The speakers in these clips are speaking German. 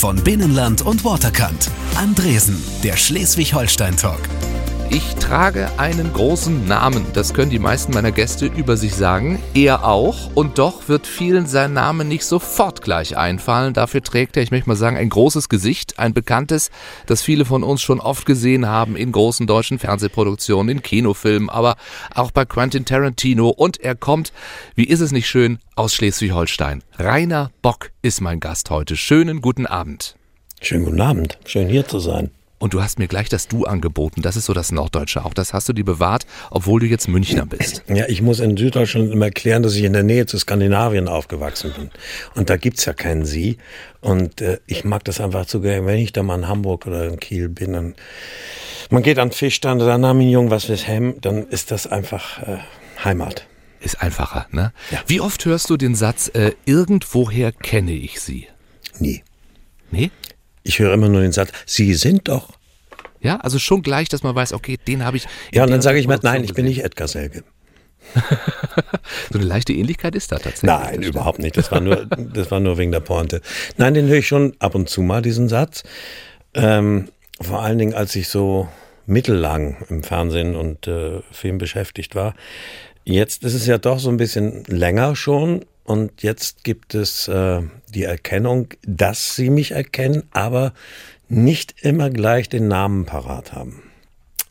Von Binnenland und Waterkant. Andresen, der Schleswig-Holstein-Talk. Ich trage einen großen Namen. Das können die meisten meiner Gäste über sich sagen. Er auch. Und doch wird vielen sein Name nicht sofort gleich einfallen. Dafür trägt er, ich möchte mal sagen, ein großes Gesicht. Ein bekanntes, das viele von uns schon oft gesehen haben in großen deutschen Fernsehproduktionen, in Kinofilmen, aber auch bei Quentin Tarantino. Und er kommt, wie ist es nicht schön, aus Schleswig-Holstein. Rainer Bock ist mein Gast heute. Schönen guten Abend. Schönen guten Abend. Schön hier zu sein. Und du hast mir gleich das Du angeboten. Das ist so das Norddeutsche auch. Das hast du dir bewahrt, obwohl du jetzt Münchner bist. Ja, ich muss in Süddeutschland immer erklären, dass ich in der Nähe zu Skandinavien aufgewachsen bin. Und da gibt's ja keinen Sie. Und äh, ich mag das einfach zu gerne, wenn ich da mal in Hamburg oder in Kiel bin. Und man geht an Fischstand, dann nahm ein Jung was fürs Hemd, dann ist das einfach äh, Heimat. Ist einfacher, ne? Ja. Wie oft hörst du den Satz, äh, irgendwoher kenne ich sie? Nie. Nee? Ich höre immer nur den Satz, Sie sind doch. Ja, also schon gleich, dass man weiß, okay, den habe ich. Ja, und dann sage ich mal, nein, ich bin nicht Edgar Selge. so eine leichte Ähnlichkeit ist da tatsächlich. Nein, überhaupt nicht. Das war nur, das war nur wegen der Pointe. Nein, den höre ich schon ab und zu mal, diesen Satz. Ähm, vor allen Dingen, als ich so mittellang im Fernsehen und äh, Film beschäftigt war. Jetzt ist es ja doch so ein bisschen länger schon und jetzt gibt es äh, die Erkennung, dass sie mich erkennen, aber nicht immer gleich den Namen parat haben.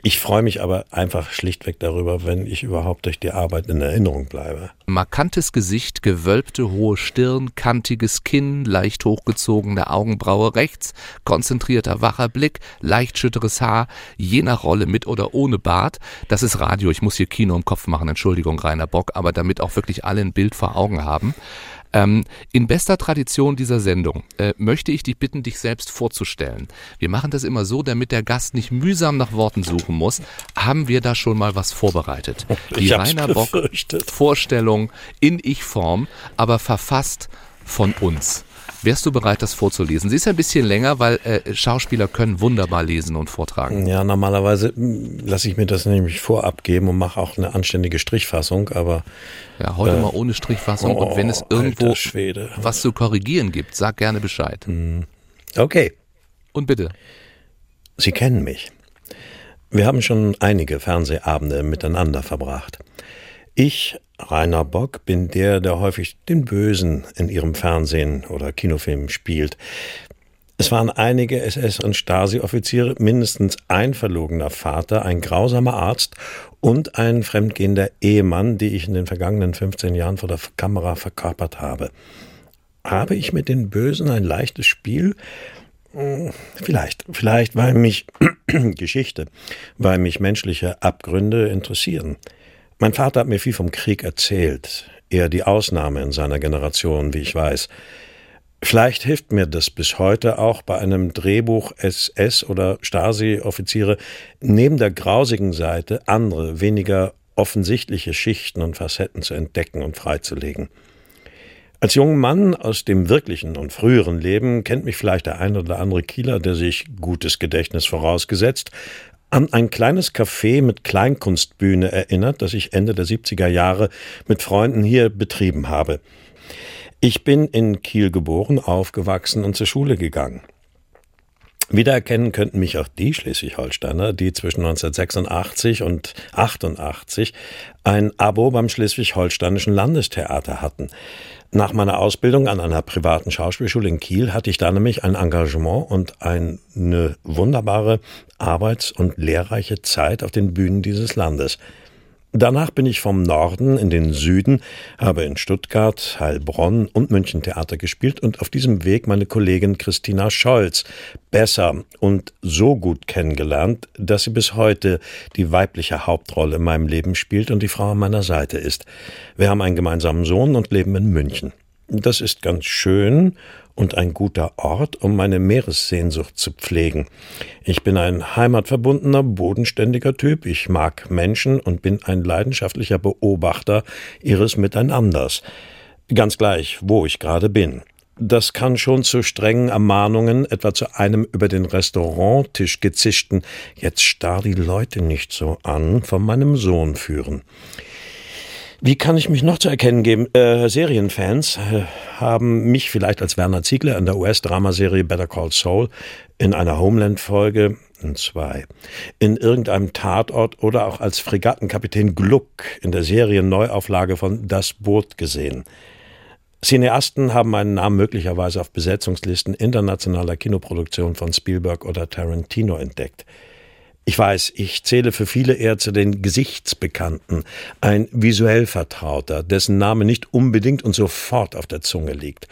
Ich freue mich aber einfach schlichtweg darüber, wenn ich überhaupt durch die Arbeit in Erinnerung bleibe. Markantes Gesicht, gewölbte hohe Stirn, kantiges Kinn, leicht hochgezogene Augenbraue rechts, konzentrierter wacher Blick, leicht schütteres Haar, je nach Rolle mit oder ohne Bart. Das ist Radio, ich muss hier Kino im Kopf machen, Entschuldigung, Rainer Bock, aber damit auch wirklich alle ein Bild vor Augen haben. Ähm, in bester Tradition dieser Sendung äh, möchte ich dich bitten, dich selbst vorzustellen. Wir machen das immer so, damit der Gast nicht mühsam nach Worten suchen muss. Haben wir da schon mal was vorbereitet? Die Rainer Bock Vorstellung in Ich-Form, aber verfasst von uns. Wärst du bereit, das vorzulesen? Sie ist ein bisschen länger, weil äh, Schauspieler können wunderbar lesen und vortragen. Ja, normalerweise hm, lasse ich mir das nämlich vorab geben und mache auch eine anständige Strichfassung, aber. Ja, heute äh, mal ohne Strichfassung oh, und wenn es irgendwo was zu korrigieren gibt, sag gerne Bescheid. Hm. Okay. Und bitte. Sie kennen mich. Wir haben schon einige Fernsehabende miteinander verbracht. Ich, Rainer Bock, bin der, der häufig den Bösen in ihrem Fernsehen oder Kinofilm spielt. Es waren einige SS- und Stasi-Offiziere, mindestens ein verlogener Vater, ein grausamer Arzt und ein fremdgehender Ehemann, die ich in den vergangenen 15 Jahren vor der Kamera verkörpert habe. Habe ich mit den Bösen ein leichtes Spiel? Hm, vielleicht, vielleicht, weil mich Geschichte, weil mich menschliche Abgründe interessieren. Mein Vater hat mir viel vom Krieg erzählt, eher die Ausnahme in seiner Generation, wie ich weiß. Vielleicht hilft mir das bis heute auch bei einem Drehbuch SS oder Stasi-Offiziere neben der grausigen Seite andere, weniger offensichtliche Schichten und Facetten zu entdecken und freizulegen. Als junger Mann aus dem wirklichen und früheren Leben kennt mich vielleicht der ein oder andere Kieler, der sich gutes Gedächtnis vorausgesetzt an ein kleines Café mit Kleinkunstbühne erinnert, das ich Ende der 70er Jahre mit Freunden hier betrieben habe. Ich bin in Kiel geboren, aufgewachsen und zur Schule gegangen. Wiedererkennen könnten mich auch die Schleswig-Holsteiner, die zwischen 1986 und 88 ein Abo beim Schleswig-Holsteinischen Landestheater hatten. Nach meiner Ausbildung an einer privaten Schauspielschule in Kiel hatte ich da nämlich ein Engagement und eine wunderbare arbeits- und lehrreiche Zeit auf den Bühnen dieses Landes. Danach bin ich vom Norden in den Süden, habe in Stuttgart, Heilbronn und München Theater gespielt und auf diesem Weg meine Kollegin Christina Scholz besser und so gut kennengelernt, dass sie bis heute die weibliche Hauptrolle in meinem Leben spielt und die Frau an meiner Seite ist. Wir haben einen gemeinsamen Sohn und leben in München. Das ist ganz schön und ein guter Ort, um meine Meeressehnsucht zu pflegen. Ich bin ein heimatverbundener, bodenständiger Typ. Ich mag Menschen und bin ein leidenschaftlicher Beobachter ihres Miteinanders. Ganz gleich, wo ich gerade bin. Das kann schon zu strengen Ermahnungen, etwa zu einem über den Restauranttisch gezischten Jetzt starr die Leute nicht so an, von meinem Sohn führen. Wie kann ich mich noch zu erkennen geben? Äh, Serienfans äh, haben mich vielleicht als Werner Ziegler in der US-Dramaserie Better Call Saul in einer Homeland-Folge in zwei, in irgendeinem Tatort oder auch als Fregattenkapitän Gluck in der Serienneuauflage von Das Boot gesehen. Cineasten haben meinen Namen möglicherweise auf Besetzungslisten internationaler Kinoproduktionen von Spielberg oder Tarantino entdeckt. Ich weiß, ich zähle für viele eher zu den Gesichtsbekannten, ein visuell Vertrauter, dessen Name nicht unbedingt und sofort auf der Zunge liegt.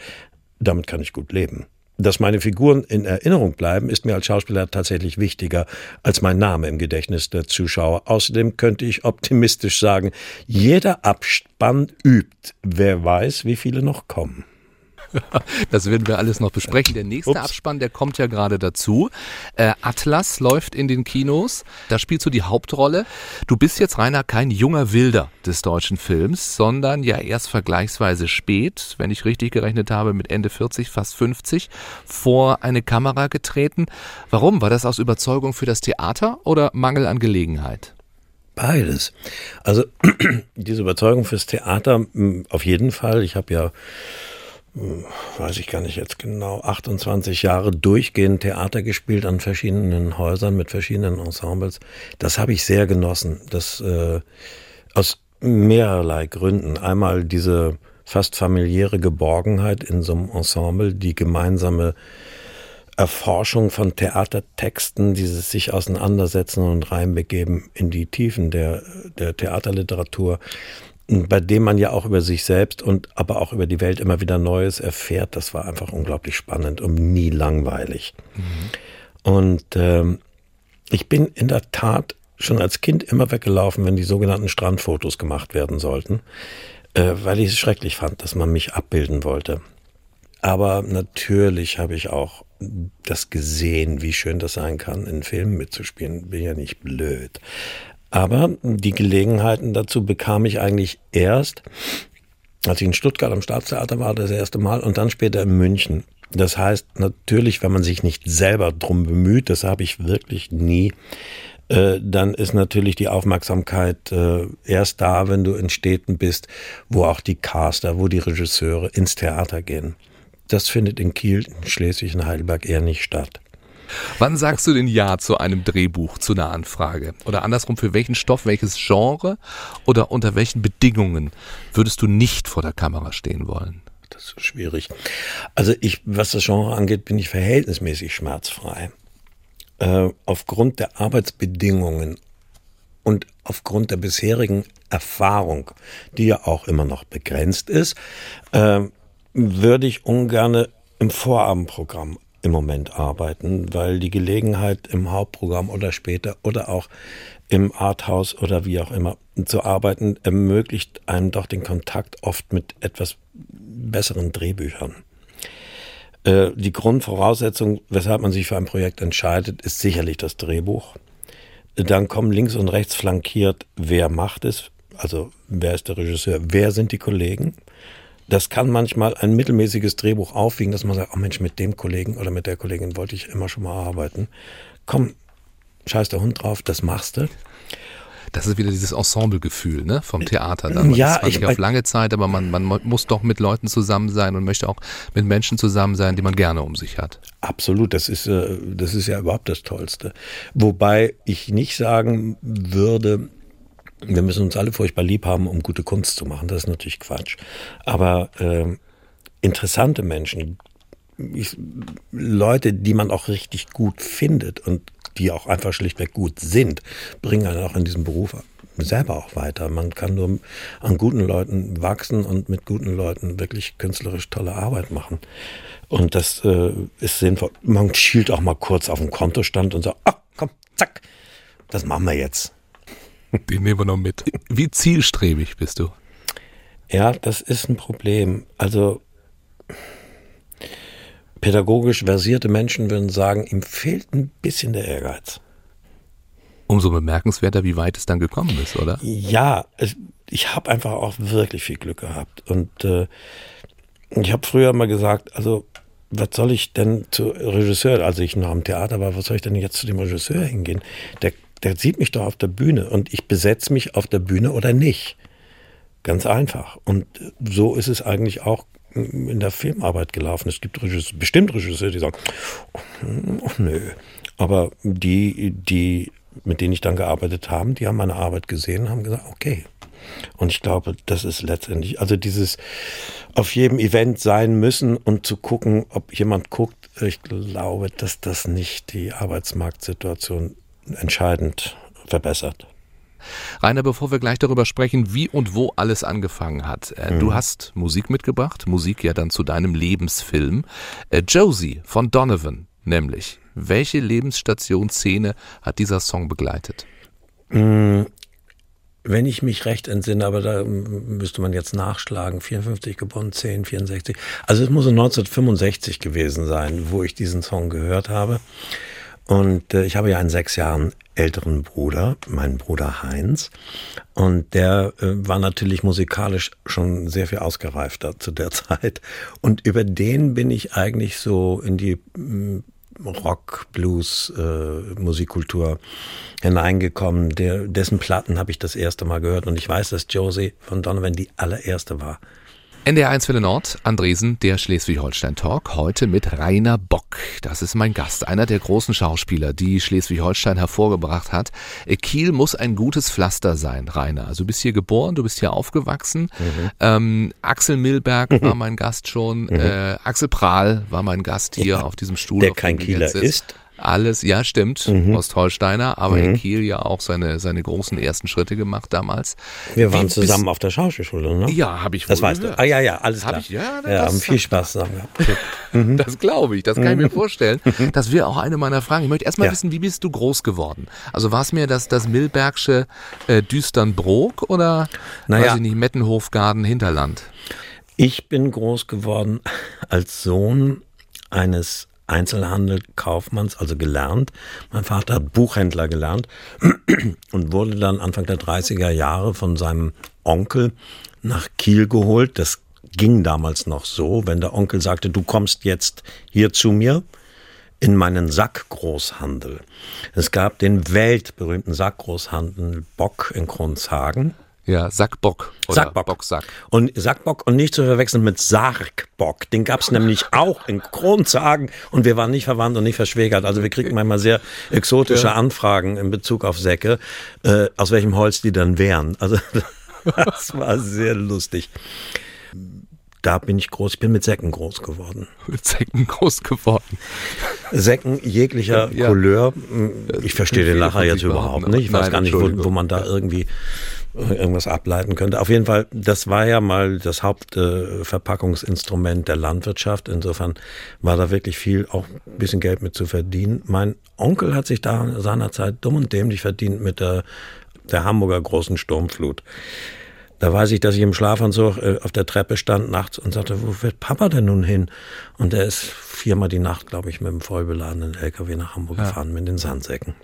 Damit kann ich gut leben. Dass meine Figuren in Erinnerung bleiben, ist mir als Schauspieler tatsächlich wichtiger als mein Name im Gedächtnis der Zuschauer. Außerdem könnte ich optimistisch sagen, jeder Abspann übt. Wer weiß, wie viele noch kommen. Das werden wir alles noch besprechen. Der nächste Ups. Abspann, der kommt ja gerade dazu. Äh, Atlas läuft in den Kinos. Da spielst du die Hauptrolle. Du bist jetzt, Rainer, kein junger Wilder des deutschen Films, sondern ja erst vergleichsweise spät, wenn ich richtig gerechnet habe, mit Ende 40, fast 50, vor eine Kamera getreten. Warum? War das aus Überzeugung für das Theater oder Mangel an Gelegenheit? Beides. Also diese Überzeugung fürs Theater auf jeden Fall. Ich habe ja weiß ich gar nicht jetzt genau, 28 Jahre durchgehend Theater gespielt an verschiedenen Häusern mit verschiedenen Ensembles. Das habe ich sehr genossen. Das äh, aus mehrerlei Gründen. Einmal diese fast familiäre Geborgenheit in so einem Ensemble, die gemeinsame Erforschung von Theatertexten, dieses sich auseinandersetzen und reinbegeben in die Tiefen der, der Theaterliteratur bei dem man ja auch über sich selbst und aber auch über die Welt immer wieder Neues erfährt. Das war einfach unglaublich spannend und nie langweilig. Mhm. Und ähm, ich bin in der Tat schon als Kind immer weggelaufen, wenn die sogenannten Strandfotos gemacht werden sollten, äh, weil ich es schrecklich fand, dass man mich abbilden wollte. Aber natürlich habe ich auch das gesehen, wie schön das sein kann, in Filmen mitzuspielen. Bin ja nicht blöd. Aber die Gelegenheiten dazu bekam ich eigentlich erst, als ich in Stuttgart am Staatstheater war, das erste Mal und dann später in München. Das heißt natürlich, wenn man sich nicht selber drum bemüht, das habe ich wirklich nie, äh, dann ist natürlich die Aufmerksamkeit äh, erst da, wenn du in Städten bist, wo auch die Caster, wo die Regisseure ins Theater gehen. Das findet in Kiel, in Schleswig und Heidelberg eher nicht statt. Wann sagst du denn Ja zu einem Drehbuch, zu einer Anfrage? Oder andersrum, für welchen Stoff, welches Genre oder unter welchen Bedingungen würdest du nicht vor der Kamera stehen wollen? Das ist schwierig. Also ich, was das Genre angeht, bin ich verhältnismäßig schmerzfrei. Äh, aufgrund der Arbeitsbedingungen und aufgrund der bisherigen Erfahrung, die ja auch immer noch begrenzt ist, äh, würde ich ungern im Vorabendprogramm im Moment arbeiten, weil die Gelegenheit im Hauptprogramm oder später oder auch im Arthouse oder wie auch immer zu arbeiten ermöglicht einem doch den Kontakt oft mit etwas besseren Drehbüchern. Äh, die Grundvoraussetzung, weshalb man sich für ein Projekt entscheidet, ist sicherlich das Drehbuch. Dann kommen links und rechts flankiert, wer macht es, also wer ist der Regisseur, wer sind die Kollegen, das kann manchmal ein mittelmäßiges Drehbuch aufwiegen, dass man sagt, oh Mensch, mit dem Kollegen oder mit der Kollegin wollte ich immer schon mal arbeiten. Komm, scheiß der Hund drauf, das machst du. Das ist wieder dieses Ensemblegefühl ne, vom Theater. Dann. Ja, das ich, nicht auf lange Zeit, aber man, man muss doch mit Leuten zusammen sein und möchte auch mit Menschen zusammen sein, die man gerne um sich hat. Absolut, das ist, äh, das ist ja überhaupt das Tollste. Wobei ich nicht sagen würde, wir müssen uns alle furchtbar lieb haben, um gute Kunst zu machen. Das ist natürlich Quatsch. Aber äh, interessante Menschen, ich, Leute, die man auch richtig gut findet und die auch einfach schlichtweg gut sind, bringen einen auch in diesem Beruf selber auch weiter. Man kann nur an guten Leuten wachsen und mit guten Leuten wirklich künstlerisch tolle Arbeit machen. Und das äh, ist sinnvoll. Man schielt auch mal kurz auf den Kontostand und sagt, ach komm, zack, das machen wir jetzt. Den nehmen wir noch mit. Wie zielstrebig bist du? Ja, das ist ein Problem. Also pädagogisch versierte Menschen würden sagen, ihm fehlt ein bisschen der Ehrgeiz. Umso bemerkenswerter, wie weit es dann gekommen ist, oder? Ja, ich habe einfach auch wirklich viel Glück gehabt. Und äh, ich habe früher mal gesagt, also was soll ich denn zu Regisseur, als ich noch am Theater war, was soll ich denn jetzt zu dem Regisseur hingehen? Der der sieht mich doch auf der Bühne und ich besetze mich auf der Bühne oder nicht. Ganz einfach. Und so ist es eigentlich auch in der Filmarbeit gelaufen. Es gibt Regisseur, bestimmt Regisseure, die sagen, oh, nö. Aber die, die, mit denen ich dann gearbeitet habe, die haben meine Arbeit gesehen, haben gesagt, okay. Und ich glaube, das ist letztendlich, also dieses auf jedem Event sein müssen und zu gucken, ob jemand guckt, ich glaube, dass das nicht die Arbeitsmarktsituation entscheidend verbessert. Rainer, bevor wir gleich darüber sprechen, wie und wo alles angefangen hat. Äh, mhm. Du hast Musik mitgebracht, Musik ja dann zu deinem Lebensfilm. Äh, Josie von Donovan, nämlich. Welche Lebensstationsszene hat dieser Song begleitet? Mhm. Wenn ich mich recht entsinne, aber da müsste man jetzt nachschlagen, 54 geboren, 10, 64. Also es muss 1965 gewesen sein, wo ich diesen Song gehört habe. Und äh, ich habe ja einen sechs Jahren älteren Bruder, meinen Bruder Heinz. Und der äh, war natürlich musikalisch schon sehr viel ausgereifter zu der Zeit. Und über den bin ich eigentlich so in die mm, Rock, Blues, äh, Musikkultur hineingekommen. Der, dessen Platten habe ich das erste Mal gehört. Und ich weiß, dass Josie von Donovan die allererste war. NDR1 Welle Nord, Andresen, der Schleswig-Holstein-Talk, heute mit Rainer Bock. Das ist mein Gast, einer der großen Schauspieler, die Schleswig-Holstein hervorgebracht hat. Äh, Kiel muss ein gutes Pflaster sein, Rainer. Also du bist hier geboren, du bist hier aufgewachsen. Mhm. Ähm, Axel Milberg mhm. war mein Gast schon. Mhm. Äh, Axel Prahl war mein Gast hier ja, auf diesem Stuhl. Der kein Kieler ist. Alles, ja, stimmt, mhm. Ostholsteiner, aber mhm. in Kiel ja auch seine, seine großen ersten Schritte gemacht damals. Wir waren Wie, zusammen bis, auf der Schauspielschule, ne? Ja, habe ich wohl Das weißt gehört. du. Ah, ja, ja, alles klar. Ich, ja, ja haben viel Spaß zusammen gehabt. mhm. Das glaube ich, das kann ich mir mhm. vorstellen. Das wäre auch eine meiner Fragen. Ich möchte erstmal ja. wissen, wie bist du groß geworden? Also war es mir das, das Milbergsche äh, Düsternbrook oder, naja. weiß ich nicht, Mettenhofgarten Hinterland? Ich bin groß geworden als Sohn eines Einzelhandel Kaufmanns, also gelernt. Mein Vater hat Buchhändler gelernt und wurde dann Anfang der 30er Jahre von seinem Onkel nach Kiel geholt. Das ging damals noch so, wenn der Onkel sagte, du kommst jetzt hier zu mir in meinen Sackgroßhandel. Es gab den weltberühmten Sackgroßhandel Bock in Kronshagen. Ja, Sackbock. Oder Sackbock. Bocksack. Und Sackbock und nicht zu verwechseln mit Sargbock. Den gab es nämlich auch in Kronzagen und wir waren nicht verwandt und nicht verschwägert. Also wir kriegen manchmal sehr exotische ja. Anfragen in Bezug auf Säcke, äh, aus welchem Holz die dann wären. Also das war sehr lustig. Da bin ich groß, ich bin mit Säcken groß geworden. Mit Säcken groß geworden. Säcken jeglicher ja. Couleur. Ich verstehe den Lacher jetzt überhaupt nicht. Ich weiß Nein, gar nicht, wo, wo man da irgendwie irgendwas ableiten könnte. Auf jeden Fall, das war ja mal das Hauptverpackungsinstrument äh, der Landwirtschaft. Insofern war da wirklich viel, auch ein bisschen Geld mit zu verdienen. Mein Onkel hat sich da seinerzeit dumm und dämlich verdient mit der, der Hamburger großen Sturmflut. Da weiß ich, dass ich im Schlafanzug äh, auf der Treppe stand nachts und sagte, wo wird Papa denn nun hin? Und er ist viermal die Nacht, glaube ich, mit dem vollbeladenen LKW nach Hamburg ja. gefahren mit den Sandsäcken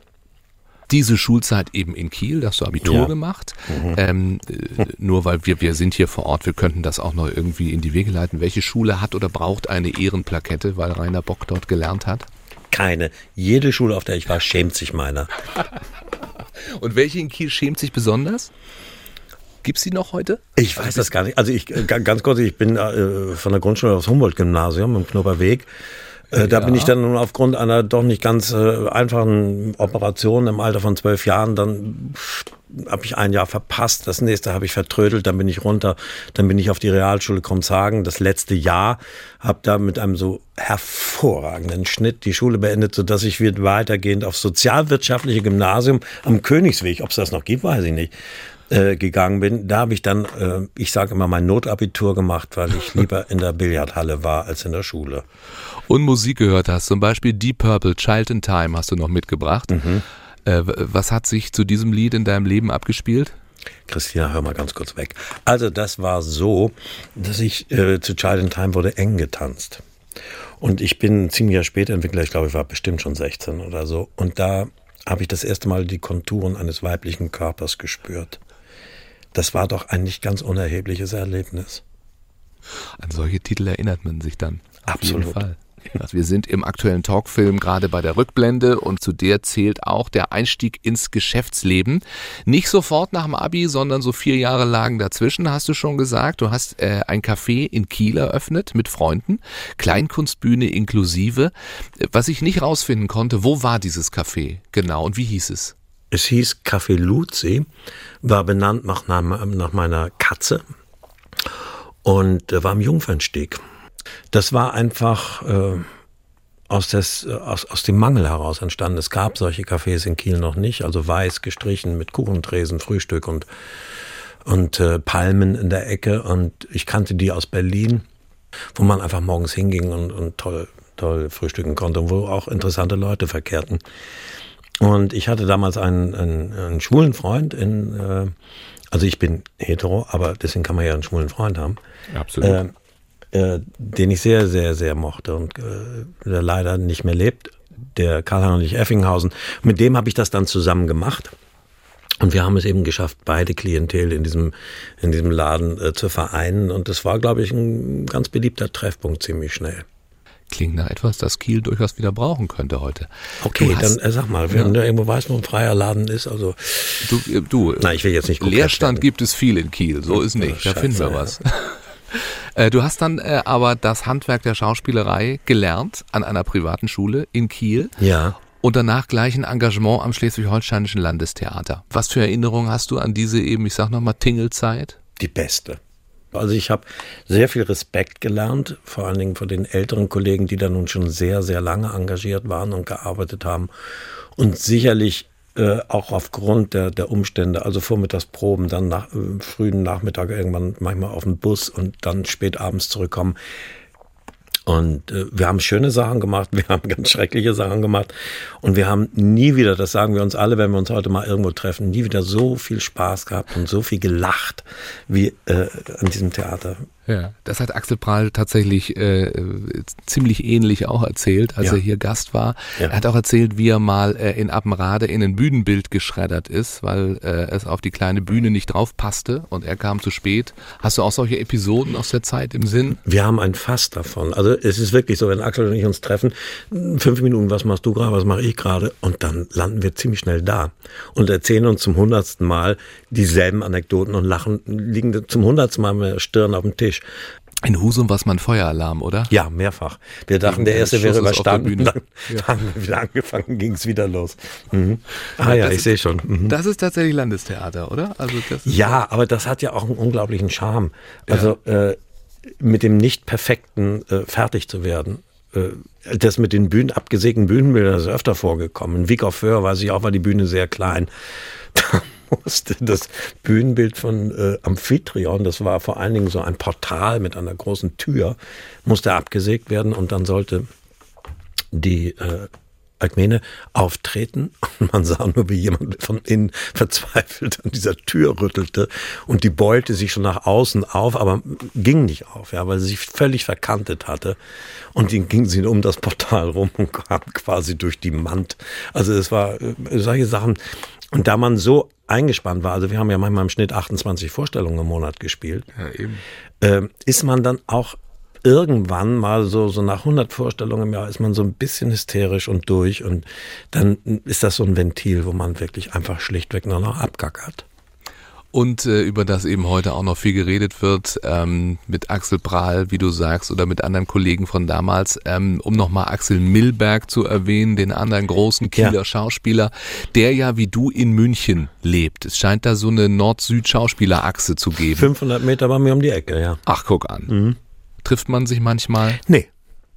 diese Schulzeit eben in Kiel, da hast du Abitur ja. gemacht. Mhm. Ähm, äh, nur weil wir, wir sind hier vor Ort, wir könnten das auch noch irgendwie in die Wege leiten. Welche Schule hat oder braucht eine Ehrenplakette, weil Rainer Bock dort gelernt hat? Keine. Jede Schule, auf der ich war, schämt sich meiner. Und welche in Kiel schämt sich besonders? Gibt es die noch heute? Ich weiß das gar nicht. Also ich ganz kurz, ich bin äh, von der Grundschule aufs Humboldt-Gymnasium im Knupperweg. Äh, da ja. bin ich dann nun aufgrund einer doch nicht ganz äh, einfachen Operation im Alter von zwölf Jahren, dann habe ich ein Jahr verpasst, das nächste habe ich vertrödelt, dann bin ich runter, dann bin ich auf die Realschule Kronshagen, das letzte Jahr, habe da mit einem so hervorragenden Schnitt die Schule beendet, sodass ich weitergehend aufs sozialwirtschaftliche Gymnasium am Königsweg, ob es das noch gibt, weiß ich nicht, äh, gegangen bin. Da habe ich dann, äh, ich sage immer, mein Notabitur gemacht, weil ich lieber in der Billardhalle war als in der Schule und Musik gehört hast. Zum Beispiel Deep Purple, Child in Time hast du noch mitgebracht. Mhm. Äh, was hat sich zu diesem Lied in deinem Leben abgespielt? Christina, hör mal ganz kurz weg. Also das war so, dass ich äh, zu Child in Time wurde eng getanzt. Und ich bin ziemlich Jahr später Entwickler, ich glaube, ich war bestimmt schon 16 oder so. Und da habe ich das erste Mal die Konturen eines weiblichen Körpers gespürt. Das war doch ein nicht ganz unerhebliches Erlebnis. An solche Titel erinnert man sich dann. Auf Absolut. jeden Fall. Also wir sind im aktuellen Talkfilm gerade bei der Rückblende und zu der zählt auch der Einstieg ins Geschäftsleben. Nicht sofort nach dem Abi, sondern so vier Jahre lagen dazwischen, hast du schon gesagt. Du hast äh, ein Café in Kiel eröffnet mit Freunden, Kleinkunstbühne inklusive. Was ich nicht rausfinden konnte, wo war dieses Café genau und wie hieß es? Es hieß Café Luzi, war benannt nach, nach meiner Katze und war am Jungfernstieg. Das war einfach äh, aus, des, aus, aus dem Mangel heraus entstanden. Es gab solche Cafés in Kiel noch nicht, also weiß gestrichen mit Kuchentresen, Frühstück und, und äh, Palmen in der Ecke. Und ich kannte die aus Berlin, wo man einfach morgens hinging und, und toll, toll frühstücken konnte und wo auch interessante Leute verkehrten. Und ich hatte damals einen, einen, einen schwulen Freund in, äh, also ich bin hetero, aber deswegen kann man ja einen schwulen Freund haben. Absolut. Äh, äh, den ich sehr, sehr, sehr mochte und äh, der leider nicht mehr lebt, der Karl-Heinrich Effinghausen. Mit dem habe ich das dann zusammen gemacht. Und wir haben es eben geschafft, beide Klientel in diesem, in diesem Laden äh, zu vereinen. Und das war, glaube ich, ein ganz beliebter Treffpunkt ziemlich schnell. Klingt nach etwas, das Kiel durchaus wieder brauchen könnte heute. Okay, hast, dann äh, sag mal, wenn ja. du irgendwo weißt, wo ein freier Laden ist, also. Du, äh, du Na, ich will jetzt nicht Leerstand gibt es viel in Kiel, so ist nicht. Da finden wir was. Äh, du hast dann äh, aber das Handwerk der Schauspielerei gelernt an einer privaten Schule in Kiel. Ja. Und danach gleich ein Engagement am Schleswig-Holsteinischen Landestheater. Was für Erinnerungen hast du an diese eben, ich sag nochmal, Tingelzeit? Die beste. Also ich habe sehr viel Respekt gelernt, vor allen Dingen von den älteren Kollegen, die da nun schon sehr, sehr lange engagiert waren und gearbeitet haben. Und sicherlich äh, auch aufgrund der, der Umstände, also vormittags Proben, dann nach, äh, frühen Nachmittag irgendwann manchmal auf den Bus und dann spät abends zurückkommen. Und äh, wir haben schöne Sachen gemacht, wir haben ganz schreckliche Sachen gemacht und wir haben nie wieder, das sagen wir uns alle, wenn wir uns heute mal irgendwo treffen, nie wieder so viel Spaß gehabt und so viel gelacht wie äh, an diesem Theater. Ja, das hat Axel Prahl tatsächlich äh, ziemlich ähnlich auch erzählt, als ja. er hier Gast war. Ja. Er hat auch erzählt, wie er mal äh, in Appenrade in ein Bühnenbild geschreddert ist, weil äh, es auf die kleine Bühne nicht drauf passte und er kam zu spät. Hast du auch solche Episoden aus der Zeit im Sinn? Wir haben ein Fass davon. Also es ist wirklich so, wenn Axel und ich uns treffen, fünf Minuten, was machst du gerade, was mache ich gerade? Und dann landen wir ziemlich schnell da und erzählen uns zum hundertsten Mal dieselben Anekdoten und lachen, liegen zum hundertsten Mal mit der Stirn auf dem Tisch. In Husum war es mal ein Feueralarm, oder? Ja, mehrfach. Wir dachten, der erste wäre überstanden. Dann ja. haben wir wieder angefangen, ging es wieder los. Mhm. Ah ja, ich sehe schon. Mhm. Das ist tatsächlich Landestheater, oder? Also ja, aber das hat ja auch einen unglaublichen Charme. Also ja. äh, mit dem nicht perfekten äh, fertig zu werden. Äh, das mit den Bühnen, abgesägten Bühnenbildern ist öfter vorgekommen. In Wick auf Föhr weiß ich auch, war die Bühne sehr klein. Da musste. Das Bühnenbild von äh, Amphitryon, das war vor allen Dingen so ein Portal mit einer großen Tür, musste abgesägt werden und dann sollte die äh, Alkmene auftreten. Und man sah nur, wie jemand von innen verzweifelt an dieser Tür rüttelte. Und die beulte sich schon nach außen auf, aber ging nicht auf, ja, weil sie sich völlig verkantet hatte. Und dann ging sie um das Portal rum und kam quasi durch die Mand. Also es war äh, solche Sachen und da man so eingespannt war, also wir haben ja manchmal im Schnitt 28 Vorstellungen im Monat gespielt, ja. Äh, ist man dann auch irgendwann mal so, so nach 100 Vorstellungen im Jahr ist man so ein bisschen hysterisch und durch und dann ist das so ein Ventil, wo man wirklich einfach schlichtweg nur noch abgackert und äh, über das eben heute auch noch viel geredet wird ähm, mit Axel Prahl, wie du sagst, oder mit anderen Kollegen von damals, ähm, um nochmal Axel Milberg zu erwähnen, den anderen großen Kieler ja. Schauspieler, der ja wie du in München lebt. Es scheint da so eine Nord-Süd-Schauspielerachse zu geben. 500 Meter bei mir um die Ecke, ja. Ach, guck an. Mhm. Trifft man sich manchmal? Nee.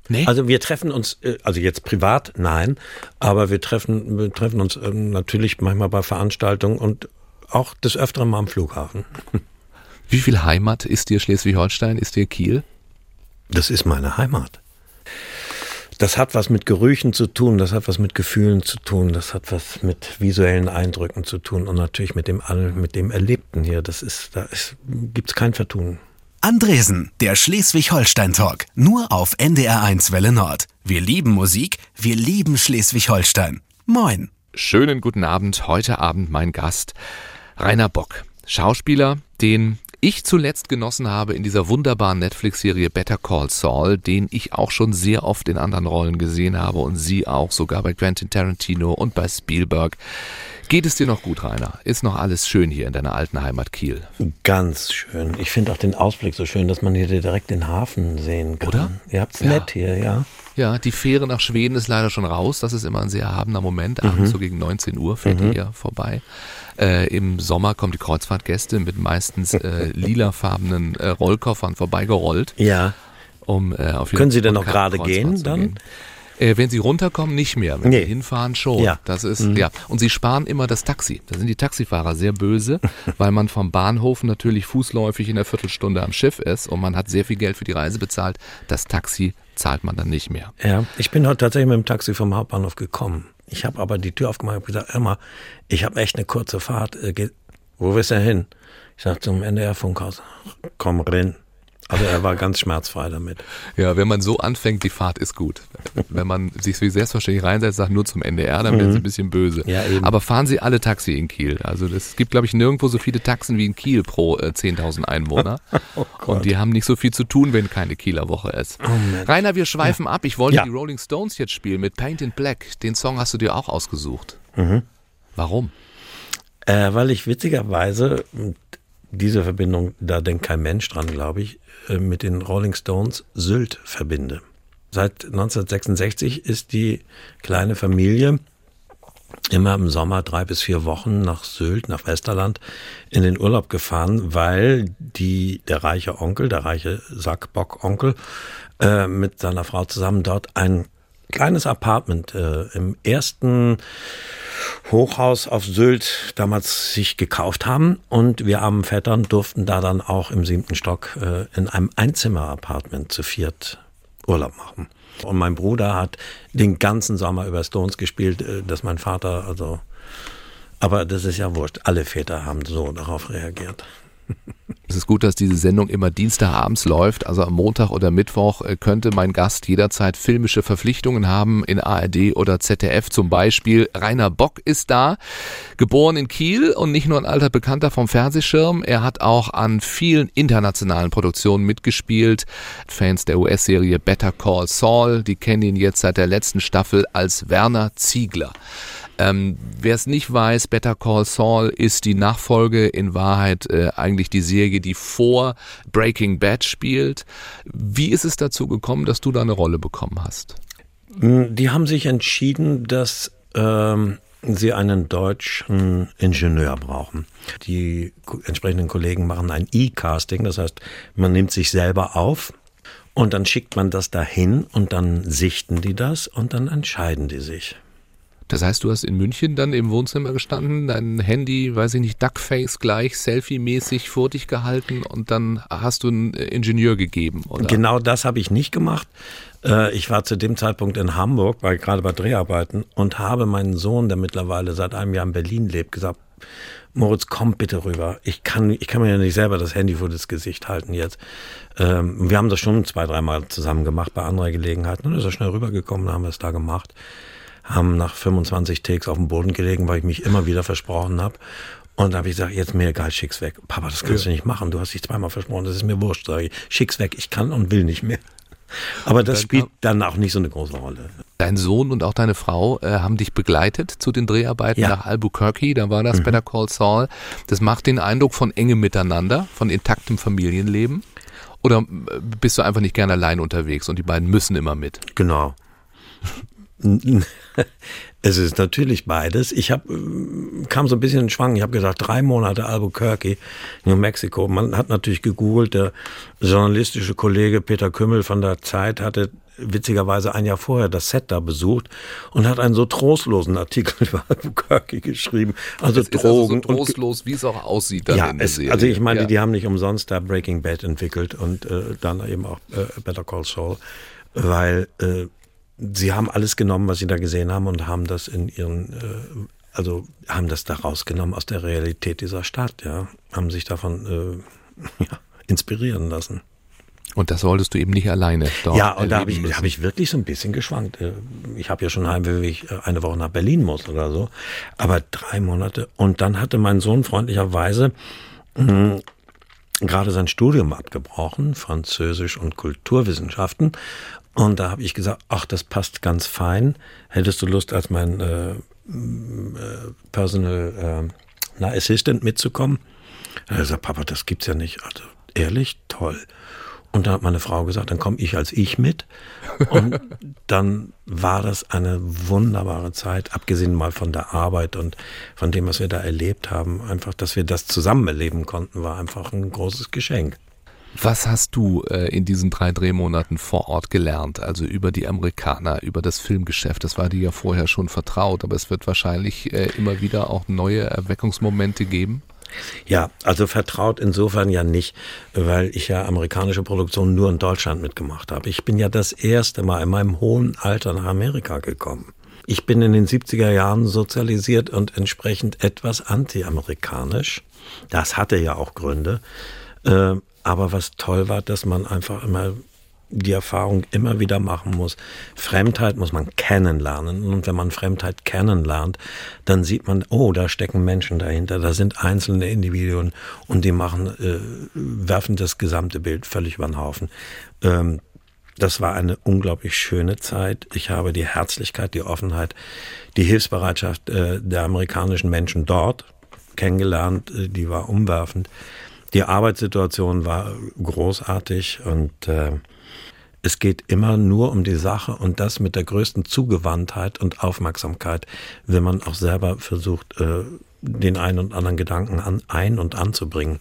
Nee? Also wir treffen uns, äh, also jetzt privat, nein, aber wir treffen, wir treffen uns ähm, natürlich manchmal bei Veranstaltungen und auch des Öfteren mal am Flughafen. Wie viel Heimat ist dir Schleswig-Holstein? Ist dir Kiel? Das ist meine Heimat. Das hat was mit Gerüchen zu tun, das hat was mit Gefühlen zu tun, das hat was mit visuellen Eindrücken zu tun und natürlich mit dem mit dem Erlebten hier. Das ist, da ist, gibt's kein Vertun. Andresen, der Schleswig-Holstein-Talk, nur auf NDR1 Welle Nord. Wir lieben Musik, wir lieben Schleswig-Holstein. Moin. Schönen guten Abend. Heute Abend mein Gast Rainer Bock. Schauspieler, den ich zuletzt genossen habe in dieser wunderbaren Netflix-Serie Better Call Saul, den ich auch schon sehr oft in anderen Rollen gesehen habe und sie auch sogar bei Quentin Tarantino und bei Spielberg. Geht es dir noch gut, Rainer? Ist noch alles schön hier in deiner alten Heimat Kiel? Ganz schön. Ich finde auch den Ausblick so schön, dass man hier direkt den Hafen sehen kann. Oder? Ihr habt's Ja. nett hier, ja. Ja, die Fähre nach Schweden ist leider schon raus. Das ist immer ein sehr erhabener Moment. Abends so gegen 19 Uhr fährt die hier vorbei. Äh, Im Sommer kommen die Kreuzfahrtgäste mit meistens äh, lilafarbenen äh, Rollkoffern vorbeigerollt, Ja. um äh, auf Können Sie denn noch gerade gehen dann? gehen. Äh, wenn sie runterkommen, nicht mehr. Wenn Nee. sie hinfahren, schon. Ja. Mhm. Das ist, ja. Und sie sparen immer das Taxi. Da sind die Taxifahrer sehr böse, weil man vom Bahnhof natürlich fußläufig in der Viertelstunde am Schiff ist und man hat sehr viel Geld für die Reise bezahlt. Das Taxi zahlt man dann nicht mehr. Ja, ich bin heute tatsächlich mit dem Taxi vom Hauptbahnhof gekommen. Ich habe aber die Tür aufgemacht und gesagt, Emma, ich habe echt eine kurze Fahrt. Äh, Wo willst du hin? Ich sag zum NDR-Funkhaus. Komm rein. Also er war ganz schmerzfrei damit. Ja, wenn man so anfängt, die Fahrt ist gut. Wenn man sich wie selbstverständlich reinsetzt, sagt nur zum NDR, dann werden sie ein bisschen böse. Mhm. Ja, eben. Aber fahren Sie alle Taxi in Kiel. Also es gibt, glaube ich, nirgendwo so viele Taxen wie in Kiel pro äh, 10.000 Einwohner. Oh Und die haben nicht so viel zu tun, wenn keine Kieler Woche ist. Rainer, wir schweifen ab. Ich wollte Ja. die Rolling Stones jetzt spielen mit Paint in Black. Den Song hast du dir auch ausgesucht. Mhm. Warum? Äh, weil ich witzigerweise, diese Verbindung, da denkt kein Mensch dran, glaube ich, mit den Rolling Stones Sylt verbinde. Seit 1966 ist die kleine Familie immer im Sommer drei bis vier Wochen nach Sylt, nach Westerland in den Urlaub gefahren, weil die, der reiche Onkel, der reiche Sackbock-Onkel, äh, mit seiner Frau zusammen dort ein kleines Apartment äh, im ersten Hochhaus auf Sylt damals sich gekauft haben und wir armen Vettern durften da dann auch im siebten Stock äh, in einem Einzimmer-Apartment zu viert Urlaub machen. Und mein Bruder hat den ganzen Sommer über Stones gespielt, äh, dass mein Vater, also, aber das ist ja wurscht. Alle Väter haben so darauf reagiert. Es ist gut, dass diese Sendung immer Dienstagabends läuft. Also am Montag oder Mittwoch äh, könnte mein Gast jederzeit filmische Verpflichtungen haben in ARD oder ZDF. Zum Beispiel Rainer Bock ist da, geboren in Kiel und nicht nur ein alter Bekannter vom Fernsehschirm. Er hat auch an vielen internationalen Produktionen mitgespielt. Fans der US-Serie Better Call Saul, die kennen ihn jetzt seit der letzten Staffel als Werner Ziegler. Ähm, Wer es nicht weiß, Better Call Saul ist die Nachfolge, in Wahrheit äh, eigentlich die Serie, die vor Breaking Bad spielt. Wie ist es dazu gekommen, dass du da eine Rolle bekommen hast? Die haben sich entschieden, dass ähm, sie einen deutschen Ingenieur brauchen. Die entsprechenden Kollegen machen ein E-Casting, das heißt, man nimmt sich selber auf und dann schickt man das dahin und dann sichten die das und dann entscheiden die sich. Das heißt, du hast in München dann im Wohnzimmer gestanden, dein Handy, weiß ich nicht, Duckface gleich, Selfie-mäßig vor dich gehalten und dann hast du einen Ingenieur gegeben, oder? Genau das habe ich nicht gemacht. Äh, Ich war zu dem Zeitpunkt in Hamburg, bei, gerade bei Dreharbeiten, und habe meinen Sohn, der mittlerweile seit einem Jahr in Berlin lebt, gesagt, Moritz, komm bitte rüber. Ich kann, ich kann mir ja nicht selber das Handy vor das Gesicht halten jetzt. Ähm, wir haben das schon zwei, dreimal zusammen gemacht bei anderer Gelegenheit. Dann ist er schnell rübergekommen, dann haben wir es da gemacht. Haben nach 25 Takes auf dem Boden gelegen, weil ich mich immer wieder versprochen habe. Und da habe ich gesagt, jetzt mir egal, schick's weg. Papa, das kannst du nicht machen. Du hast dich zweimal versprochen, das ist mir wurscht. Sag ich, schick's weg, ich kann und will nicht mehr. Aber das Dann spielt dann auch nicht so eine große Rolle. Dein Sohn und auch deine Frau äh, haben dich begleitet zu den Dreharbeiten Ja. Mhm. nach Albuquerque, da war das Better Call Saul. Das macht den Eindruck von engem Miteinander, von intaktem Familienleben. Oder äh, bist du einfach nicht gerne allein unterwegs und die beiden müssen immer mit? Genau. Es ist natürlich beides. Ich hab, kam so ein bisschen in Schwang. Ich habe gesagt, drei Monate Albuquerque, New Mexico. Man hat natürlich gegoogelt. Der journalistische Kollege Peter Kümmel von der Zeit hatte witzigerweise ein Jahr vorher das Set da besucht und hat einen so trostlosen Artikel über Albuquerque geschrieben. Also Es ist also so Drogen trostlos, wie es auch aussieht dann ja, in der es, also ich meine, ja. die haben nicht umsonst da Breaking Bad entwickelt und äh, dann eben auch äh, Better Call Saul, weil äh, sie haben alles genommen, was sie da gesehen haben und haben das in ihren, äh, also haben das da rausgenommen aus der Realität dieser Stadt, ja, haben sich davon äh, ja, inspirieren lassen. Und das solltest du eben nicht alleine dort Ja, und da habe ich, müssen. hab ich wirklich so ein bisschen geschwankt. Äh, Ich habe ja schon Heimweh, wie ich äh, eine Woche nach Berlin muss oder so. Aber drei Monate. Und dann hatte mein Sohn freundlicherweise mh, gerade sein Studium abgebrochen, Französisch und Kulturwissenschaften. Und da habe ich gesagt, ach, das passt ganz fein. Hättest du Lust, als mein äh, äh, Personal äh, Assistant mitzukommen? Er sagt, Papa, das gibt's ja nicht. Also ehrlich, toll. Und da hat meine Frau gesagt, dann komme ich als ich mit. Und dann war das eine wunderbare Zeit, abgesehen mal von der Arbeit und von dem, was wir da erlebt haben. Einfach, dass wir das zusammen erleben konnten, war einfach ein großes Geschenk. Was hast du äh, in diesen drei Drehmonaten vor Ort gelernt? Also über die Amerikaner, über das Filmgeschäft. Das war dir ja vorher schon vertraut, aber es wird wahrscheinlich äh, immer wieder auch neue Erweckungsmomente geben. Ja, also vertraut insofern ja nicht, weil ich ja amerikanische Produktion nur in Deutschland mitgemacht habe. Ich bin ja das erste Mal in meinem hohen Alter nach Amerika gekommen. Ich bin in den 70er Jahren sozialisiert und entsprechend etwas anti-amerikanisch. Das hatte ja auch Gründe. Äh, aber was toll war, dass man einfach immer die Erfahrung immer wieder machen muss. Fremdheit muss man kennenlernen. Und wenn man Fremdheit kennenlernt, dann sieht man, oh, da stecken Menschen dahinter, da sind einzelne Individuen und die machen, äh, werfen das gesamte Bild völlig über den Haufen. Ähm, das war eine unglaublich schöne Zeit. Ich habe die Herzlichkeit, die Offenheit, die Hilfsbereitschaft äh, der amerikanischen Menschen dort kennengelernt. Äh, die war umwerfend. Die Arbeitssituation war großartig und äh, es geht immer nur um die Sache und das mit der größten Zugewandtheit und Aufmerksamkeit, wenn man auch selber versucht, äh, den einen und anderen Gedanken an, ein- und anzubringen.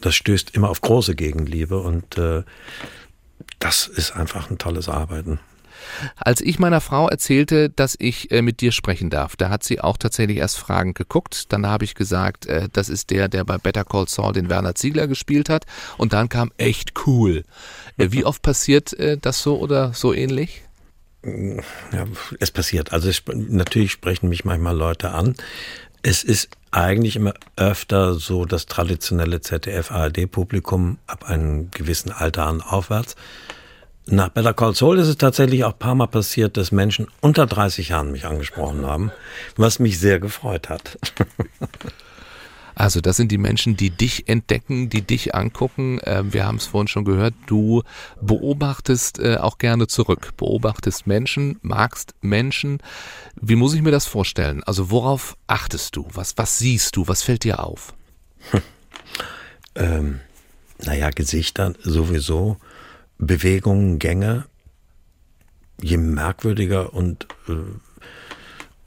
Das stößt immer auf große Gegenliebe und äh, das ist einfach ein tolles Arbeiten. Als ich meiner Frau erzählte, dass ich äh, mit dir sprechen darf, da hat sie auch tatsächlich erst fragend geguckt. Dann habe ich gesagt, äh, das ist der, der bei Better Call Saul den Werner Ziegler gespielt hat. Und dann kam echt cool. Äh, wie oft passiert äh, das so oder so ähnlich? Ja, es passiert. Also es, natürlich sprechen mich manchmal Leute an. Es ist eigentlich immer öfter so das traditionelle ZDF-ARD-Publikum ab einem gewissen Alter an aufwärts. Nach Better Call Saul ist es tatsächlich auch ein paar Mal passiert, dass Menschen unter 30 Jahren mich angesprochen haben, was mich sehr gefreut hat. Also das sind die Menschen, die dich entdecken, die dich angucken. Ähm, wir haben es vorhin schon gehört, du beobachtest äh, auch gerne zurück, beobachtest Menschen, magst Menschen. Wie muss ich mir das vorstellen? Also worauf achtest du? Was, was siehst du? Was fällt dir auf? Hm. Ähm, naja, Gesichter sowieso, Bewegungen, Gänge. Je merkwürdiger und äh,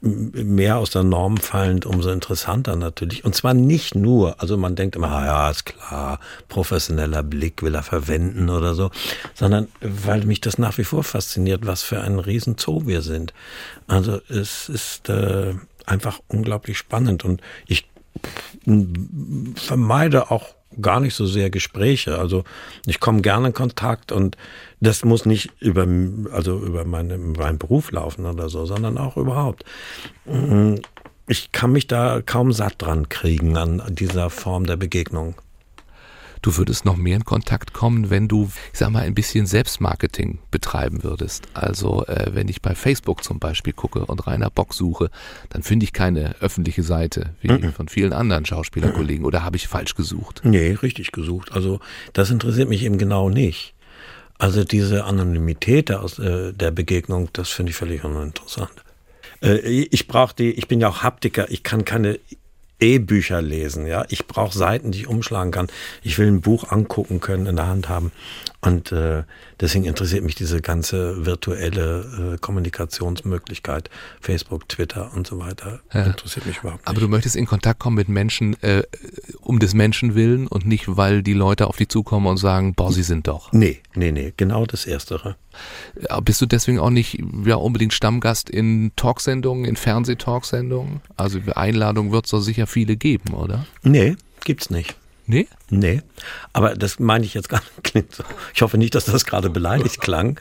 mehr aus der Norm fallend, umso interessanter natürlich. Und zwar nicht nur, also man denkt immer, ah ja, ist klar, professioneller Blick will er verwenden oder so, sondern weil mich das nach wie vor fasziniert, was für ein Riesenzoo wir sind. Also es ist äh, einfach unglaublich spannend und ich vermeide auch gar nicht so sehr Gespräche. Also ich komme gerne in Kontakt und das muss nicht über, also über meine, meinen Beruf laufen oder so, sondern auch überhaupt. Mm, ich kann mich da kaum satt dran kriegen an dieser Form der Begegnung du würdest noch mehr in Kontakt kommen, wenn du, ich sag mal, ein bisschen Selbstmarketing betreiben würdest. Also äh, wenn ich bei Facebook zum Beispiel gucke und Rainer Bock suche, dann finde ich keine öffentliche Seite wie mhm. von vielen anderen Schauspielerkollegen. Mhm. Oder habe ich falsch gesucht? Nee, richtig gesucht. Also das interessiert mich eben genau nicht. Also diese Anonymität aus äh, der Begegnung, das finde ich völlig uninteressant. Äh, ich brauche die, ich bin ja auch Haptiker, ich kann keine E-Bücher lesen. Ja, ich brauche Seiten, die ich umschlagen kann. Ich will ein Buch angucken können, in der Hand haben. Und äh, deswegen interessiert mich diese ganze virtuelle äh, Kommunikationsmöglichkeit, Facebook, Twitter und so weiter. Ja. Interessiert mich überhaupt nicht. Aber du möchtest in Kontakt kommen mit Menschen äh, um des Menschen willen und nicht, weil die Leute auf dich zukommen und sagen, boah, sie sind doch. Nee, nee, nee, genau das Erstere. Bist du deswegen auch nicht ja, unbedingt Stammgast in Talksendungen, in Fernsehtalksendungen? Also Einladungen wird es doch sicher viele geben, oder? Nee, gibt's nicht. Nee? Nee. Aber das meine ich jetzt gar nicht. Ich hoffe nicht, dass das gerade beleidigt klang.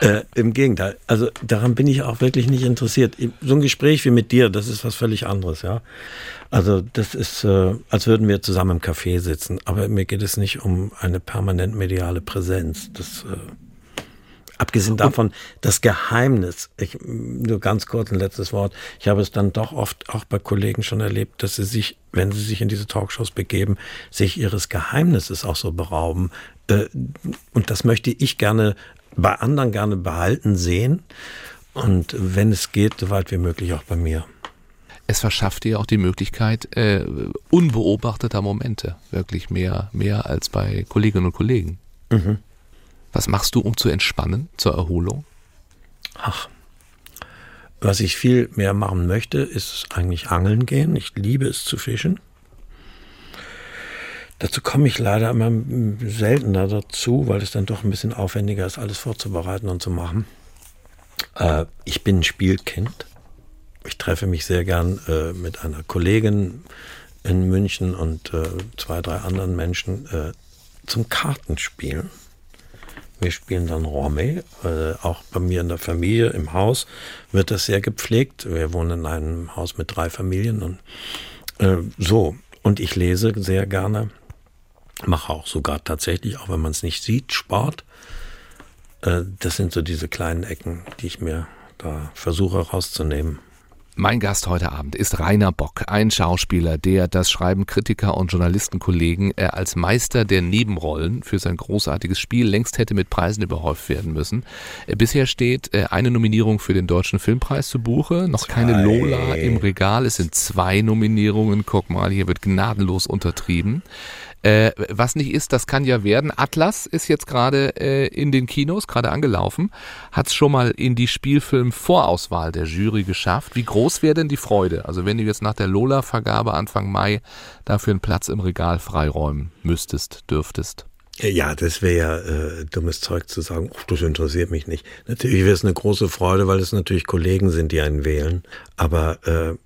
Äh, Im Gegenteil. Also daran bin ich auch wirklich nicht interessiert. So ein Gespräch wie mit dir, das ist was völlig anderes, ja. Also das ist, äh, als würden wir zusammen im Café sitzen. Aber mir geht es nicht um eine permanent mediale Präsenz. Das, äh, Abgesehen davon, das Geheimnis, ich, nur ganz kurz ein letztes Wort, ich habe es dann doch oft auch bei Kollegen schon erlebt, dass sie sich, wenn sie sich in diese Talkshows begeben, sich ihres Geheimnisses auch so berauben. Äh, und das möchte ich gerne bei anderen gerne behalten sehen. Und wenn es geht, so weit wie möglich auch bei mir. Es verschafft dir auch die Möglichkeit äh, unbeobachteter Momente, wirklich mehr, mehr als bei Kolleginnen und Kollegen. Mhm. Was machst du, um zu entspannen, zur Erholung? Ach, was ich viel mehr machen möchte, ist eigentlich angeln gehen. Ich liebe es zu fischen. Dazu komme ich leider immer seltener dazu, weil es dann doch ein bisschen aufwendiger ist, alles vorzubereiten und zu machen. Äh, ich bin ein Spielkind. Ich treffe mich sehr gern äh, mit einer Kollegin in München und äh, zwei, drei anderen Menschen äh, zum Kartenspielen. Wir spielen dann Romé. Äh, auch bei mir in der Familie, im Haus, wird das sehr gepflegt. Wir wohnen in einem Haus mit drei Familien und äh, so. Und ich lese sehr gerne, mache auch sogar tatsächlich, auch wenn man es nicht sieht, Sport. Äh, das sind so diese kleinen Ecken, die ich mir da versuche rauszunehmen. Mein Gast heute Abend ist Rainer Bock, ein Schauspieler, der das Schreiben Kritiker und Journalistenkollegen äh, als Meister der Nebenrollen für sein großartiges Spiel längst hätte mit Preisen überhäuft werden müssen. Äh, bisher steht äh, eine Nominierung für den Deutschen Filmpreis zu Buche, noch keine Lola im Regal. Es sind zwei Nominierungen. Guck mal, hier wird gnadenlos untertrieben. Äh, was nicht ist, das kann ja werden. Atlas ist jetzt gerade äh, in den Kinos, gerade angelaufen, hat es schon mal in die Spielfilm-Vorauswahl der Jury geschafft. Wie groß wäre denn die Freude? Also wenn du jetzt nach der Lola-Vergabe Anfang Mai dafür einen Platz im Regal freiräumen müsstest, dürftest. Ja, das wäre ja äh, dummes Zeug zu sagen, oh, das interessiert mich nicht. Natürlich wäre es eine große Freude, weil es natürlich Kollegen sind, die einen wählen. Aber äh,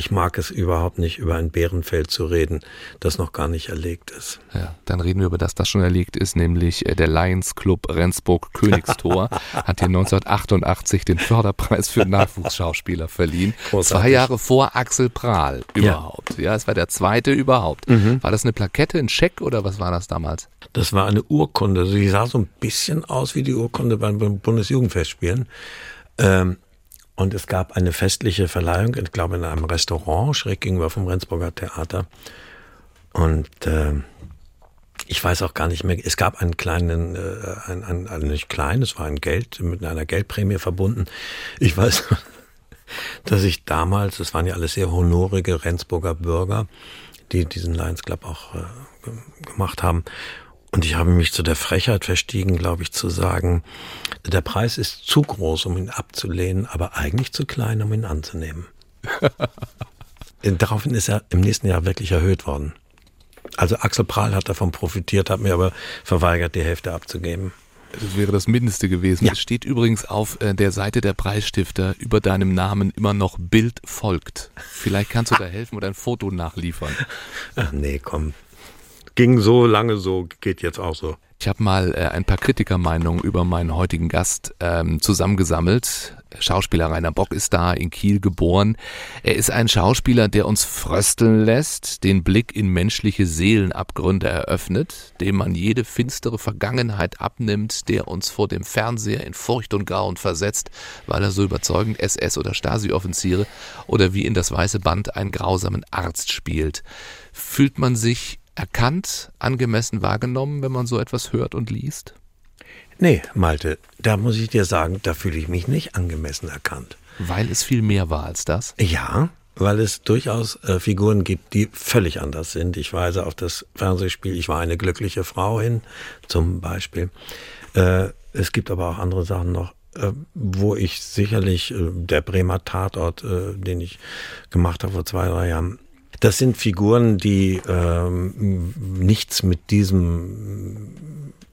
ich mag es überhaupt nicht, über ein Bärenfeld zu reden, das noch gar nicht erlegt ist. Ja, dann reden wir über das, das schon erlegt ist, nämlich äh, der Lions Club Rendsburg Königstor hat hier 1988 den Förderpreis für Nachwuchsschauspieler verliehen. Großartig. Zwei Jahre vor Axel Prahl überhaupt. Ja, es war der zweite überhaupt. Mhm. War das eine Plakette, ein Scheck oder was war das damals? Das war eine Urkunde. Sie sah so ein bisschen aus wie die Urkunde beim Bundesjugendfestspielen. Ähm, und es gab eine festliche Verleihung, ich glaube in einem Restaurant schräg gegenüber vom Rendsburger Theater. Und äh, ich weiß auch gar nicht mehr, es gab einen kleinen, äh, ein, ein, ein, nicht klein, es war ein Geld mit einer Geldprämie verbunden. Ich weiß, dass ich damals, es waren ja alles sehr honorige Rendsburger Bürger, die diesen Lions Club auch äh, gemacht haben. Und ich habe mich zu der Frechheit verstiegen, glaube ich, zu sagen, der Preis ist zu groß, um ihn abzulehnen, aber eigentlich zu klein, um ihn anzunehmen. Daraufhin ist er im nächsten Jahr wirklich erhöht worden. Also Axel Prahl hat davon profitiert, hat mir aber verweigert, die Hälfte abzugeben. Das wäre das Mindeste gewesen. Ja. Es steht übrigens auf äh, der Seite der Preisstifter über deinem Namen immer noch Bild folgt. Vielleicht kannst du da helfen oder ein Foto nachliefern. Ach nee, komm ging so lange so, geht jetzt auch so. Ich habe mal äh, ein paar Kritikermeinungen über meinen heutigen Gast ähm, zusammengesammelt. Schauspieler Rainer Bock ist da, in Kiel geboren. Er ist ein Schauspieler, der uns frösteln lässt, den Blick in menschliche Seelenabgründe eröffnet, dem man jede finstere Vergangenheit abnimmt, der uns vor dem Fernseher in Furcht und Grauen versetzt, weil er so überzeugend SS- oder Stasi-Offiziere oder wie in das Weiße Band einen grausamen Arzt spielt. Fühlt man sich erkannt, angemessen wahrgenommen, wenn man so etwas hört und liest? Nee, Malte, da muss ich dir sagen, da fühle ich mich nicht angemessen erkannt. Weil es viel mehr war als das? Ja, weil es durchaus äh, Figuren gibt, die völlig anders sind. Ich weise auf das Fernsehspiel Ich war eine glückliche Frau hin, zum Beispiel. Äh, es gibt aber auch andere Sachen noch, äh, wo ich sicherlich äh, der Bremer Tatort, äh, den ich gemacht habe vor zwei, drei Jahren, das sind Figuren, die ähm, nichts mit diesem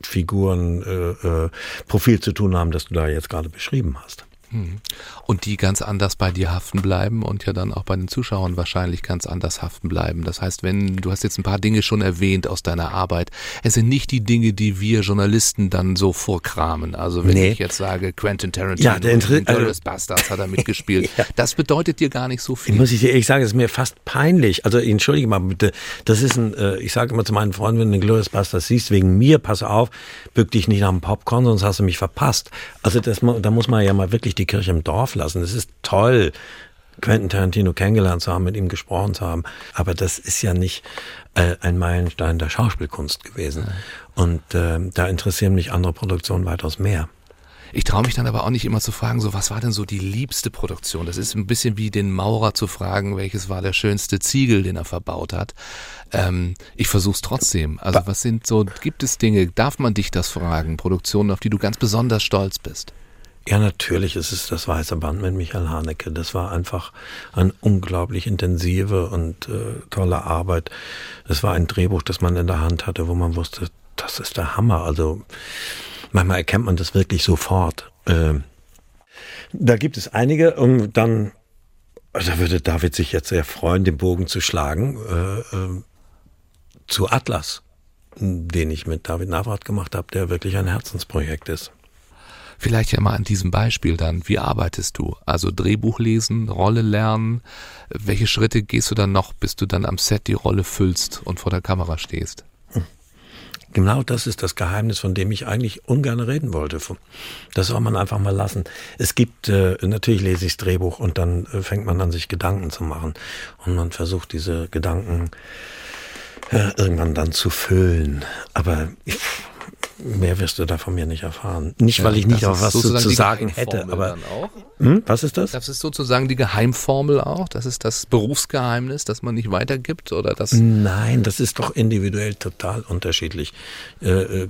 Figurenprofil äh, äh, zu tun haben, das du da jetzt gerade beschrieben hast. Hm. Und die ganz anders bei dir haften bleiben und ja dann auch bei den Zuschauern wahrscheinlich ganz anders haften bleiben. Das heißt, wenn du hast jetzt ein paar Dinge schon erwähnt aus deiner Arbeit, es sind nicht die Dinge, die wir Journalisten dann so vorkramen. Also wenn nee. ich jetzt sage, Quentin Tarantino, ja, der in also, Bastards hat er mitgespielt, ja. das bedeutet dir gar nicht so viel. Muss ich dir ehrlich sagen, es ist mir fast peinlich. Also entschuldige mal bitte, das ist ein, äh, ich sage immer zu meinen Freunden, wenn du den Glorious Bastards siehst, wegen mir, pass auf, bück dich nicht nach dem Popcorn, sonst hast du mich verpasst. Also das, da muss man ja mal wirklich die Kirche im Dorf lassen. Es ist toll, Quentin Tarantino kennengelernt zu haben, mit ihm gesprochen zu haben. Aber das ist ja nicht äh, ein Meilenstein der Schauspielkunst gewesen. Und äh, da interessieren mich andere Produktionen weitaus mehr. Ich traue mich dann aber auch nicht immer zu fragen, so was war denn so die liebste Produktion? Das ist ein bisschen wie den Maurer zu fragen, welches war der schönste Ziegel, den er verbaut hat. Ähm, ich versuch's trotzdem. Also was sind so, gibt es Dinge, darf man dich das fragen? Produktionen, auf die du ganz besonders stolz bist? Ja, natürlich ist es das Weiße Band mit Michael Haneke. Das war einfach eine unglaublich intensive und äh, tolle Arbeit. Das war ein Drehbuch, das man in der Hand hatte, wo man wusste, das ist der Hammer. Also manchmal erkennt man das wirklich sofort. Äh, da gibt es einige und dann, da würde David sich jetzt sehr freuen, den Bogen zu schlagen, äh, äh, zu Atlas, den ich mit David Navrat gemacht habe, der wirklich ein Herzensprojekt ist. Vielleicht ja mal an diesem Beispiel dann. Wie arbeitest du? Also Drehbuch lesen, Rolle lernen. Welche Schritte gehst du dann noch, bis du dann am Set die Rolle füllst und vor der Kamera stehst? Genau das ist das Geheimnis, von dem ich eigentlich ungern reden wollte. Das soll man einfach mal lassen. Es gibt, äh, natürlich lese ich das Drehbuch und dann äh, fängt man an, sich Gedanken zu machen. Und man versucht diese Gedanken äh, irgendwann dann zu füllen. Aber ich, Mehr wirst du da von mir nicht erfahren. Nicht, weil ich nicht auf was zu, zu sagen hätte, aber. Hm? Was ist das? Das ist sozusagen die Geheimformel auch. Das ist das Berufsgeheimnis, das man nicht weitergibt oder das. Nein, das ist doch individuell total unterschiedlich. Äh, äh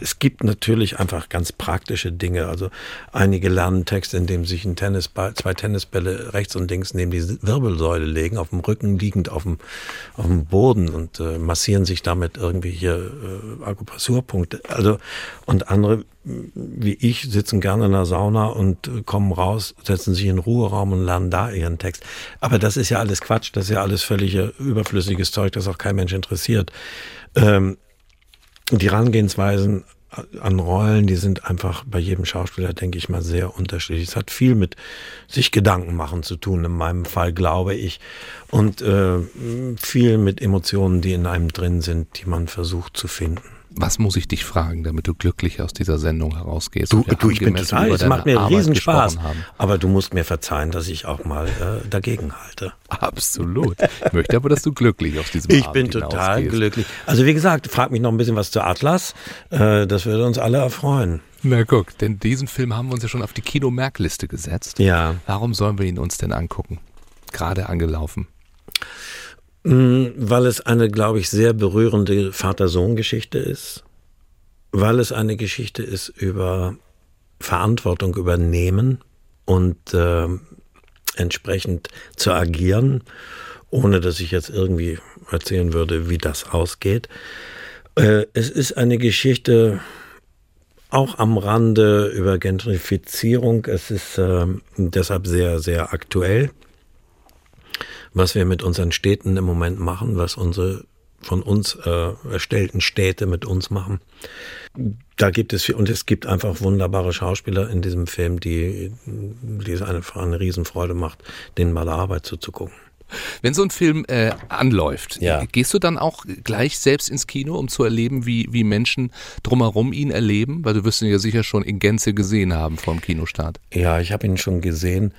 es gibt natürlich einfach ganz praktische Dinge. Also einige lernen Text, indem sich ein Tennisball, zwei Tennisbälle rechts und links neben die Wirbelsäule legen, auf dem Rücken liegend auf dem, auf dem Boden und äh, massieren sich damit irgendwie hier äh, Akupressurpunkte. Also und andere wie ich sitzen gerne in der Sauna und äh, kommen raus, setzen sich in den Ruheraum und lernen da ihren Text. Aber das ist ja alles Quatsch, das ist ja alles völlig überflüssiges Zeug, das auch kein Mensch interessiert. Ähm, die Herangehensweisen an Rollen, die sind einfach bei jedem Schauspieler, denke ich mal, sehr unterschiedlich. Es hat viel mit sich Gedanken machen zu tun, in meinem Fall glaube ich, und äh, viel mit Emotionen, die in einem drin sind, die man versucht zu finden. Was muss ich dich fragen, damit du glücklich aus dieser Sendung herausgehst? Du, du ich bin total, es macht mir riesen Spaß. Aber du musst mir verzeihen, dass ich auch mal äh, dagegen halte. Absolut. Ich möchte aber, dass du glücklich aus diesem Ich Abend bin total glücklich. Also wie gesagt, frag mich noch ein bisschen was zu Atlas. Äh, das würde uns alle erfreuen. Na guck, denn diesen Film haben wir uns ja schon auf die Kinomerkliste gesetzt. Ja. Warum sollen wir ihn uns denn angucken? Gerade angelaufen. Mm, weil es eine, glaube ich, sehr berührende Vater-Sohn-Geschichte ist. Weil es eine Geschichte ist über Verantwortung übernehmen und äh, entsprechend zu agieren, ohne dass ich jetzt irgendwie erzählen würde, wie das ausgeht. Äh, es ist eine Geschichte auch am Rande über Gentrifizierung. Es ist äh, deshalb sehr, sehr aktuell was wir mit unseren Städten im Moment machen, was unsere von uns äh, erstellten Städte mit uns machen. Da gibt es und es gibt einfach wunderbare Schauspieler in diesem Film, die, die es einfach eine Riesenfreude macht, denen mal Arbeit zuzugucken. Wenn so ein Film äh, anläuft, ja. gehst du dann auch gleich selbst ins Kino, um zu erleben, wie, wie Menschen drumherum ihn erleben? Weil du wirst ihn ja sicher schon in Gänze gesehen haben vom Kinostart. Ja, ich habe ihn schon gesehen.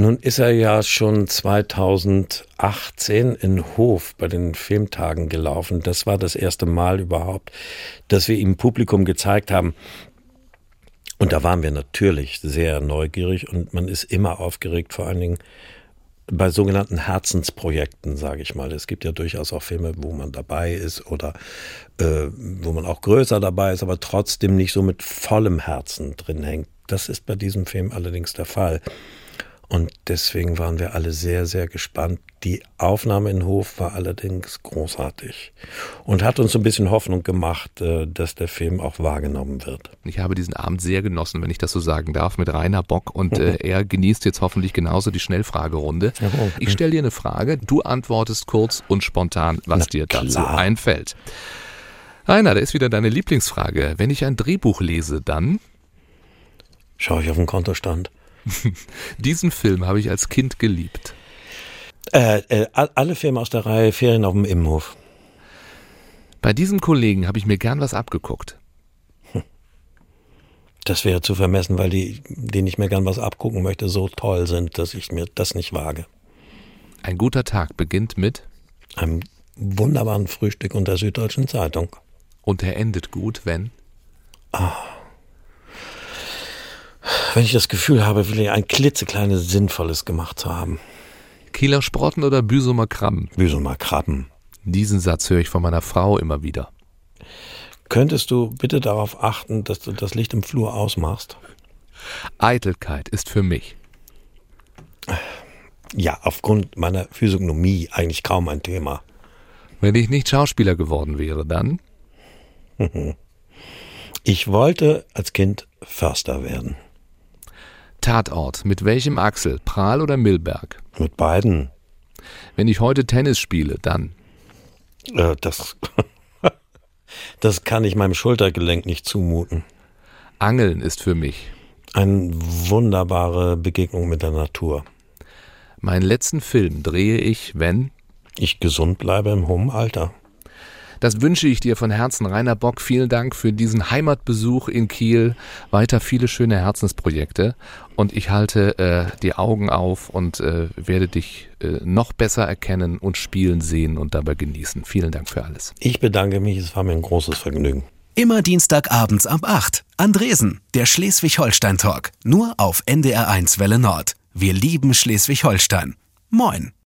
Nun ist er ja schon 2018 in Hof bei den Filmtagen gelaufen. Das war das erste Mal überhaupt, dass wir ihm Publikum gezeigt haben. Und da waren wir natürlich sehr neugierig und man ist immer aufgeregt, vor allen Dingen bei sogenannten Herzensprojekten, sage ich mal. Es gibt ja durchaus auch Filme, wo man dabei ist oder äh, wo man auch größer dabei ist, aber trotzdem nicht so mit vollem Herzen drin hängt. Das ist bei diesem Film allerdings der Fall. Und deswegen waren wir alle sehr, sehr gespannt. Die Aufnahme in Hof war allerdings großartig und hat uns ein bisschen Hoffnung gemacht, äh, dass der Film auch wahrgenommen wird. Ich habe diesen Abend sehr genossen, wenn ich das so sagen darf, mit Rainer Bock und äh, er genießt jetzt hoffentlich genauso die Schnellfragerunde. Ich stelle dir eine Frage, du antwortest kurz und spontan, was Na, dir dazu klar. einfällt. Rainer, da ist wieder deine Lieblingsfrage. Wenn ich ein Drehbuch lese, dann Schau ich auf den Kontostand. diesen Film habe ich als Kind geliebt. Äh, äh, all- alle Filme aus der Reihe Ferien auf dem Immenhof. Bei diesem Kollegen habe ich mir gern was abgeguckt. Das wäre zu vermessen, weil die, denen ich mir gern was abgucken möchte, so toll sind, dass ich mir das nicht wage. Ein guter Tag beginnt mit Einem wunderbaren Frühstück und der Süddeutschen Zeitung. und er endet gut, wenn Wenn ich das Gefühl habe, wirklich ein klitzekleines Sinnvolles gemacht zu haben. Kieler Sprotten oder Büsumer Krabben. Mal Krabben. Diesen Satz höre ich von meiner Frau immer wieder. Könntest du bitte darauf achten, dass du das Licht im Flur ausmachst? Eitelkeit ist für mich Ja, aufgrund meiner Physiognomie eigentlich kaum ein Thema. Wenn ich nicht Schauspieler geworden wäre, dann Ich wollte als Kind Förster werden. Tatort. Mit welchem Axel? Prahl oder Milberg? Mit beiden. Wenn ich heute Tennis spiele, dann Äh, das, das kann ich meinem Schultergelenk nicht zumuten. Angeln ist für mich. Eine wunderbare Begegnung mit der Natur. Meinen letzten Film drehe ich, wenn Ich gesund bleibe im hohen Alter. Das wünsche ich dir von Herzen, Rainer Bock. Vielen Dank für diesen Heimatbesuch in Kiel. Weiter viele schöne Herzensprojekte. Und ich halte äh, die Augen auf und äh, werde dich äh, noch besser erkennen und spielen sehen und dabei genießen. Vielen Dank für alles. Ich bedanke mich, es war mir ein großes Vergnügen. Immer Dienstagabends ab 8. Andresen, der Schleswig-Holstein-Talk. Nur auf NDR1 Welle Nord. Wir lieben Schleswig-Holstein. Moin.